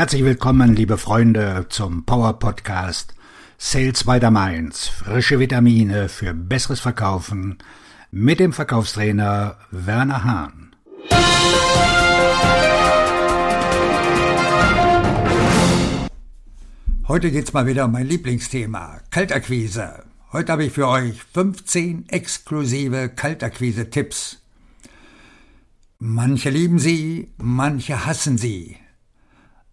Herzlich willkommen, liebe Freunde, zum Power Podcast Sales by the Mainz. Frische Vitamine für besseres Verkaufen mit dem Verkaufstrainer Werner Hahn. Heute geht's mal wieder um mein Lieblingsthema, Kaltakquise. Heute habe ich für euch 15 exklusive Kaltakquise-Tipps. Manche lieben sie, manche hassen sie.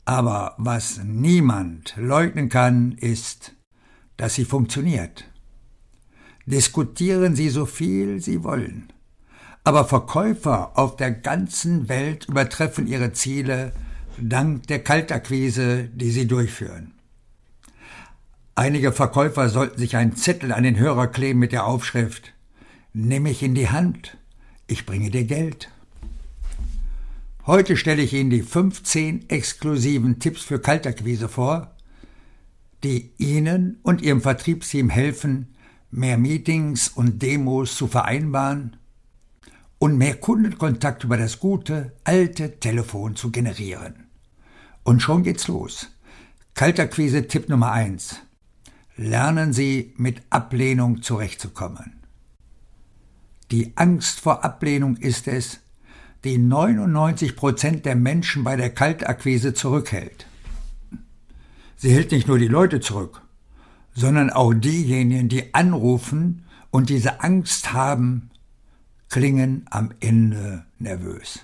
Aber was niemand leugnen kann, ist, dass sie funktioniert. Diskutieren Sie so viel Sie wollen. Aber Verkäufer auf der ganzen Welt übertreffen ihre Ziele dank der Kaltakquise, die sie durchführen. Einige Verkäufer sollten sich einen Zettel an den Hörer kleben mit der Aufschrift Nimm mich in die Hand, ich bringe dir Geld. Heute stelle ich Ihnen die 15 exklusiven Tipps für Kaltakquise vor, die Ihnen und Ihrem Vertriebsteam helfen, mehr Meetings und Demos zu vereinbaren und mehr Kundenkontakt über das gute, alte Telefon zu generieren. Und schon geht's los. Kaltakquise Tipp Nummer 1. Lernen Sie mit Ablehnung zurechtzukommen. Die Angst vor Ablehnung ist es, die 99 Prozent der Menschen bei der Kaltakquise zurückhält. Sie hält nicht nur die Leute zurück, sondern auch diejenigen, die anrufen und diese Angst haben, klingen am Ende nervös.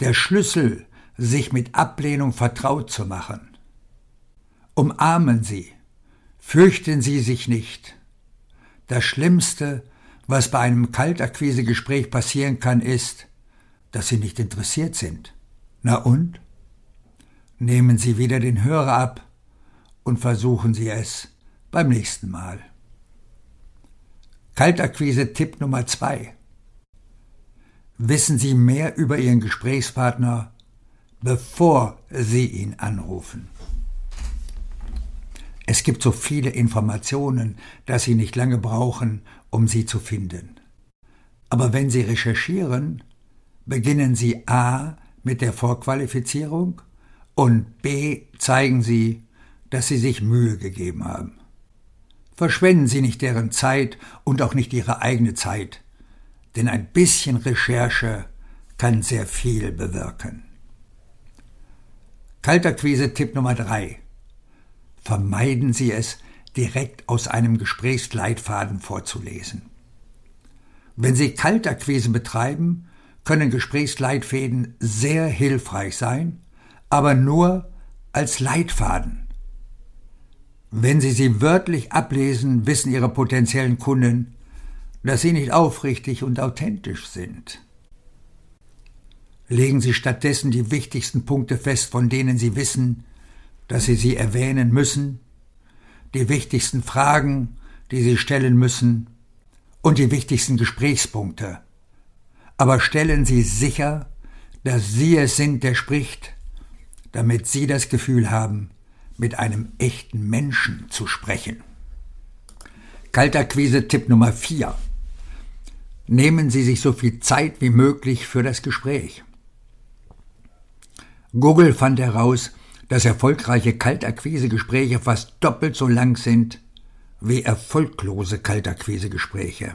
Der Schlüssel, sich mit Ablehnung vertraut zu machen. Umarmen Sie, fürchten Sie sich nicht. Das Schlimmste, was bei einem Kaltakquisegespräch passieren kann, ist, dass Sie nicht interessiert sind. Na und? Nehmen Sie wieder den Hörer ab und versuchen Sie es beim nächsten Mal. Kaltakquise Tipp Nummer zwei: Wissen Sie mehr über Ihren Gesprächspartner, bevor Sie ihn anrufen. Es gibt so viele Informationen, dass Sie nicht lange brauchen, um sie zu finden. Aber wenn Sie recherchieren, beginnen Sie a mit der Vorqualifizierung und b zeigen Sie, dass Sie sich Mühe gegeben haben. Verschwenden Sie nicht deren Zeit und auch nicht Ihre eigene Zeit, denn ein bisschen Recherche kann sehr viel bewirken. Kalterquise Tipp Nummer drei: Vermeiden Sie es, direkt aus einem Gesprächsleitfaden vorzulesen. Wenn Sie Kaltakquise betreiben, können Gesprächsleitfäden sehr hilfreich sein, aber nur als Leitfaden. Wenn Sie sie wörtlich ablesen, wissen Ihre potenziellen Kunden, dass Sie nicht aufrichtig und authentisch sind. Legen Sie stattdessen die wichtigsten Punkte fest, von denen Sie wissen, dass Sie sie erwähnen müssen die wichtigsten Fragen, die Sie stellen müssen und die wichtigsten Gesprächspunkte. Aber stellen Sie sicher, dass Sie es sind, der spricht, damit Sie das Gefühl haben, mit einem echten Menschen zu sprechen. Kaltakquise Tipp Nummer 4. Nehmen Sie sich so viel Zeit wie möglich für das Gespräch. Google fand heraus, dass erfolgreiche Kaltakquisegespräche fast doppelt so lang sind wie erfolglose Kaltakquisegespräche.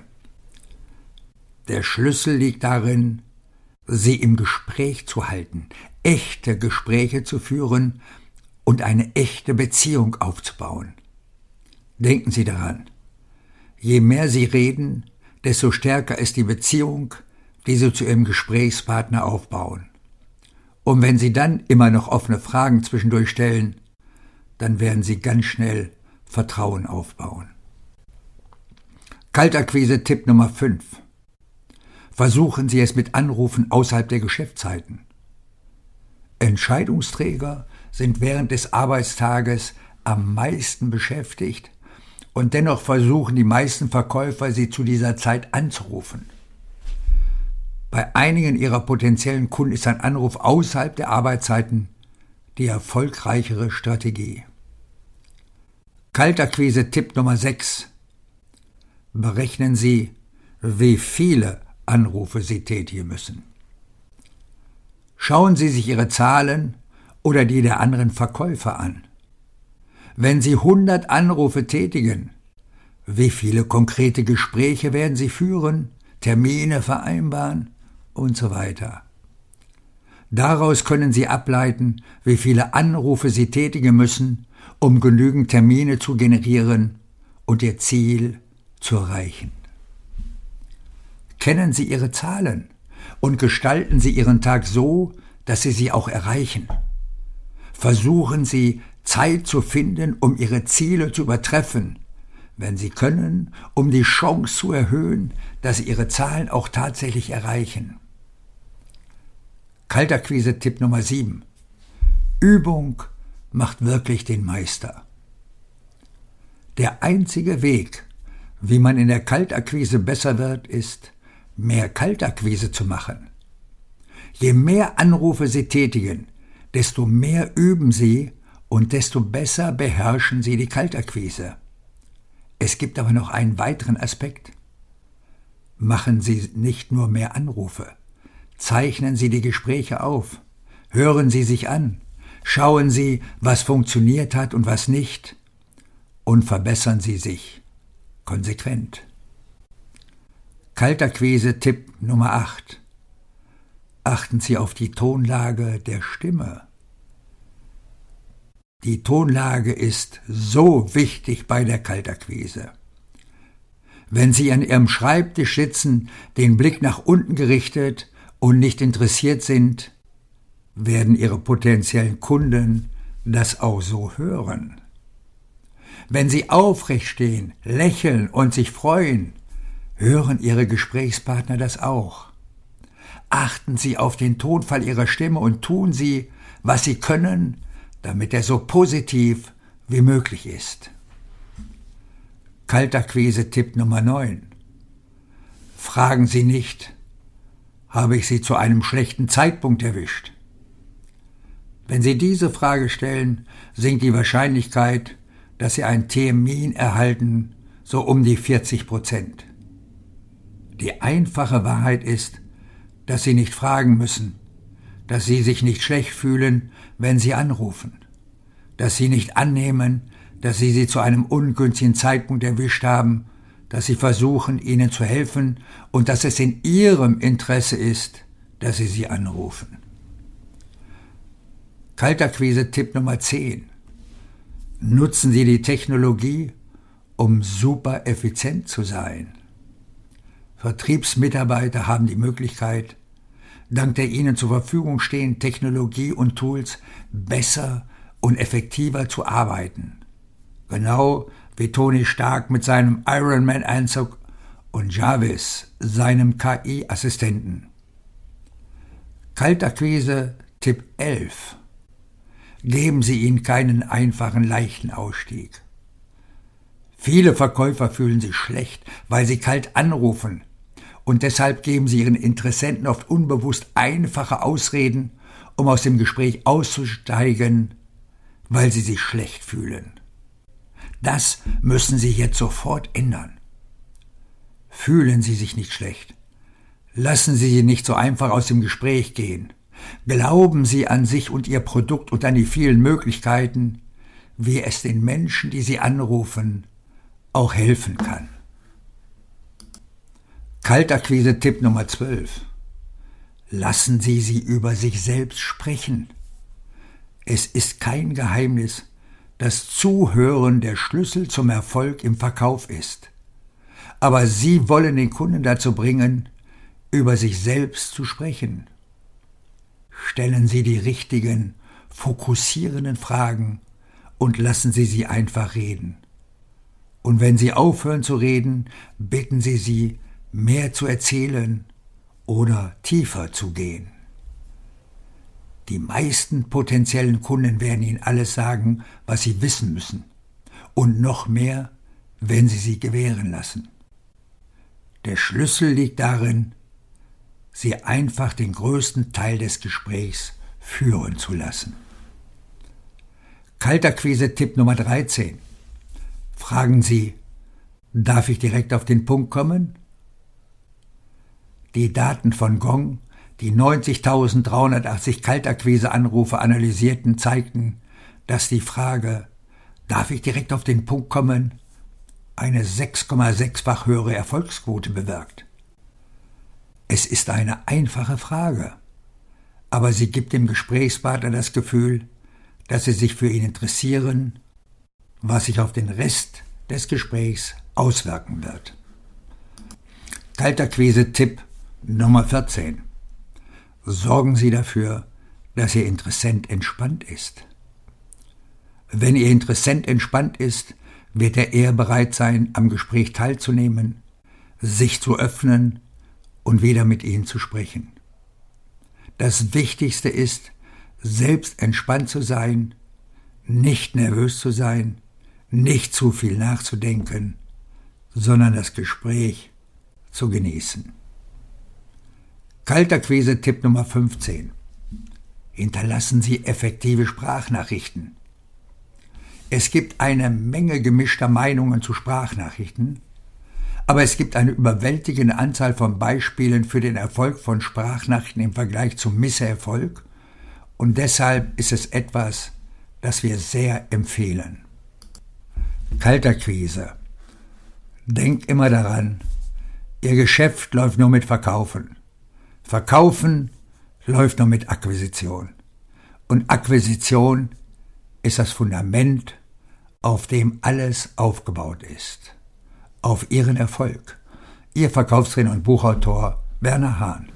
Der Schlüssel liegt darin, sie im Gespräch zu halten, echte Gespräche zu führen und eine echte Beziehung aufzubauen. Denken Sie daran, je mehr Sie reden, desto stärker ist die Beziehung, die Sie zu Ihrem Gesprächspartner aufbauen. Und wenn Sie dann immer noch offene Fragen zwischendurch stellen, dann werden Sie ganz schnell Vertrauen aufbauen. Kaltakquise Tipp Nummer 5. Versuchen Sie es mit Anrufen außerhalb der Geschäftszeiten. Entscheidungsträger sind während des Arbeitstages am meisten beschäftigt und dennoch versuchen die meisten Verkäufer, sie zu dieser Zeit anzurufen. Bei einigen ihrer potenziellen Kunden ist ein Anruf außerhalb der Arbeitszeiten die erfolgreichere Strategie. Kaltakquise Tipp Nummer 6. Berechnen Sie, wie viele Anrufe Sie tätigen müssen. Schauen Sie sich Ihre Zahlen oder die der anderen Verkäufer an? Wenn Sie 100 Anrufe tätigen, wie viele konkrete Gespräche werden Sie führen, Termine vereinbaren und so weiter? Daraus können Sie ableiten, wie viele Anrufe Sie tätigen müssen, um genügend Termine zu generieren und Ihr Ziel zu erreichen. Kennen Sie Ihre Zahlen und gestalten Sie Ihren Tag so, dass Sie sie auch erreichen. Versuchen Sie, Zeit zu finden, um Ihre Ziele zu übertreffen, wenn Sie können, um die Chance zu erhöhen, dass Sie Ihre Zahlen auch tatsächlich erreichen. Kalterquise-Tipp Nummer 7. Übung macht wirklich den Meister. Der einzige Weg, wie man in der Kaltakquise besser wird, ist, mehr Kaltakquise zu machen. Je mehr Anrufe Sie tätigen, desto mehr üben Sie und desto besser beherrschen Sie die Kaltakquise. Es gibt aber noch einen weiteren Aspekt. Machen Sie nicht nur mehr Anrufe, zeichnen Sie die Gespräche auf, hören Sie sich an, schauen Sie, was funktioniert hat und was nicht, und verbessern Sie sich konsequent. Kalterquise Tipp Nummer 8. Achten Sie auf die Tonlage der Stimme. Die Tonlage ist so wichtig bei der Kalterquise. Wenn Sie an Ihrem Schreibtisch sitzen, den Blick nach unten gerichtet und nicht interessiert sind, werden Ihre potenziellen Kunden das auch so hören. Wenn Sie aufrecht stehen, lächeln und sich freuen, hören Ihre Gesprächspartner das auch. Achten Sie auf den Tonfall Ihrer Stimme und tun Sie, was Sie können, damit er so positiv wie möglich ist. Kalterquise-Tipp Nummer 9. Fragen Sie nicht, habe ich Sie zu einem schlechten Zeitpunkt erwischt? Wenn Sie diese Frage stellen, sinkt die Wahrscheinlichkeit, dass Sie einen Termin erhalten, so um die 40 Prozent. Die einfache Wahrheit ist, dass Sie nicht fragen müssen, dass Sie sich nicht schlecht fühlen, wenn Sie anrufen, dass Sie nicht annehmen, dass Sie sie zu einem ungünstigen Zeitpunkt erwischt haben, dass Sie versuchen, ihnen zu helfen und dass es in Ihrem Interesse ist, dass Sie sie anrufen. Kalterquise Tipp Nummer 10. Nutzen Sie die Technologie, um super effizient zu sein. Vertriebsmitarbeiter haben die Möglichkeit, dank der ihnen zur Verfügung stehenden Technologie und Tools besser und effektiver zu arbeiten. Genau wie Tony Stark mit seinem Ironman-Anzug und Jarvis, seinem KI-Assistenten. Kaltakquise Tipp 11. Geben Sie ihnen keinen einfachen, leichten Ausstieg. Viele Verkäufer fühlen sich schlecht, weil sie kalt anrufen, und deshalb geben sie ihren Interessenten oft unbewusst einfache Ausreden, um aus dem Gespräch auszusteigen, weil sie sich schlecht fühlen. Das müssen Sie jetzt sofort ändern. Fühlen Sie sich nicht schlecht. Lassen Sie sie nicht so einfach aus dem Gespräch gehen. Glauben Sie an sich und Ihr Produkt und an die vielen Möglichkeiten, wie es den Menschen, die Sie anrufen, auch helfen kann. Kaltakquise-Tipp Nummer 12. Lassen Sie sie über sich selbst sprechen. Es ist kein Geheimnis, dass Zuhören der Schlüssel zum Erfolg im Verkauf ist. Aber Sie wollen den Kunden dazu bringen, über sich selbst zu sprechen. Stellen Sie die richtigen, fokussierenden Fragen und lassen Sie sie einfach reden. Und wenn Sie aufhören zu reden, bitten Sie sie, mehr zu erzählen oder tiefer zu gehen. Die meisten potenziellen Kunden werden Ihnen alles sagen, was Sie wissen müssen. Und noch mehr, wenn Sie sie gewähren lassen. Der Schlüssel liegt darin, Sie einfach den größten Teil des Gesprächs führen zu lassen. Kalterquise-Tipp Nummer 13. Fragen Sie, darf ich direkt auf den Punkt kommen? Die Daten von Gong, Die 90.380 Kaltakquise-Anrufe analysierten zeigten, dass die Frage, darf ich direkt auf den Punkt kommen, eine 6,6-fach höhere Erfolgsquote bewirkt. Es ist eine einfache Frage, aber sie gibt dem Gesprächspartner das Gefühl, dass sie sich für ihn interessieren, was sich auf den Rest des Gesprächs auswirken wird. Kalterquise-Tipp Nummer 14. Sorgen Sie dafür, dass Ihr Interessent entspannt ist. Wenn Ihr Interessent entspannt ist, wird er eher bereit sein, am Gespräch teilzunehmen, sich zu öffnen und wieder mit Ihnen zu sprechen. Das Wichtigste ist, selbst entspannt zu sein, nicht nervös zu sein, nicht zu viel nachzudenken, sondern das Gespräch zu genießen. Kalterquise Tipp Nummer 15. Hinterlassen Sie effektive Sprachnachrichten. Es gibt eine Menge gemischter Meinungen zu Sprachnachrichten, aber es gibt eine überwältigende Anzahl von Beispielen für den Erfolg von Sprachnachrichten im Vergleich zum Misserfolg und deshalb ist es etwas, das wir sehr empfehlen. Kalterquise. Denk immer daran, Ihr Geschäft läuft nur mit Verkaufen. Verkaufen läuft nur mit Akquisition. Und Akquisition ist das Fundament, auf dem alles aufgebaut ist. Auf Ihren Erfolg. Ihr Verkaufstrainer und Buchautor Werner Hahn.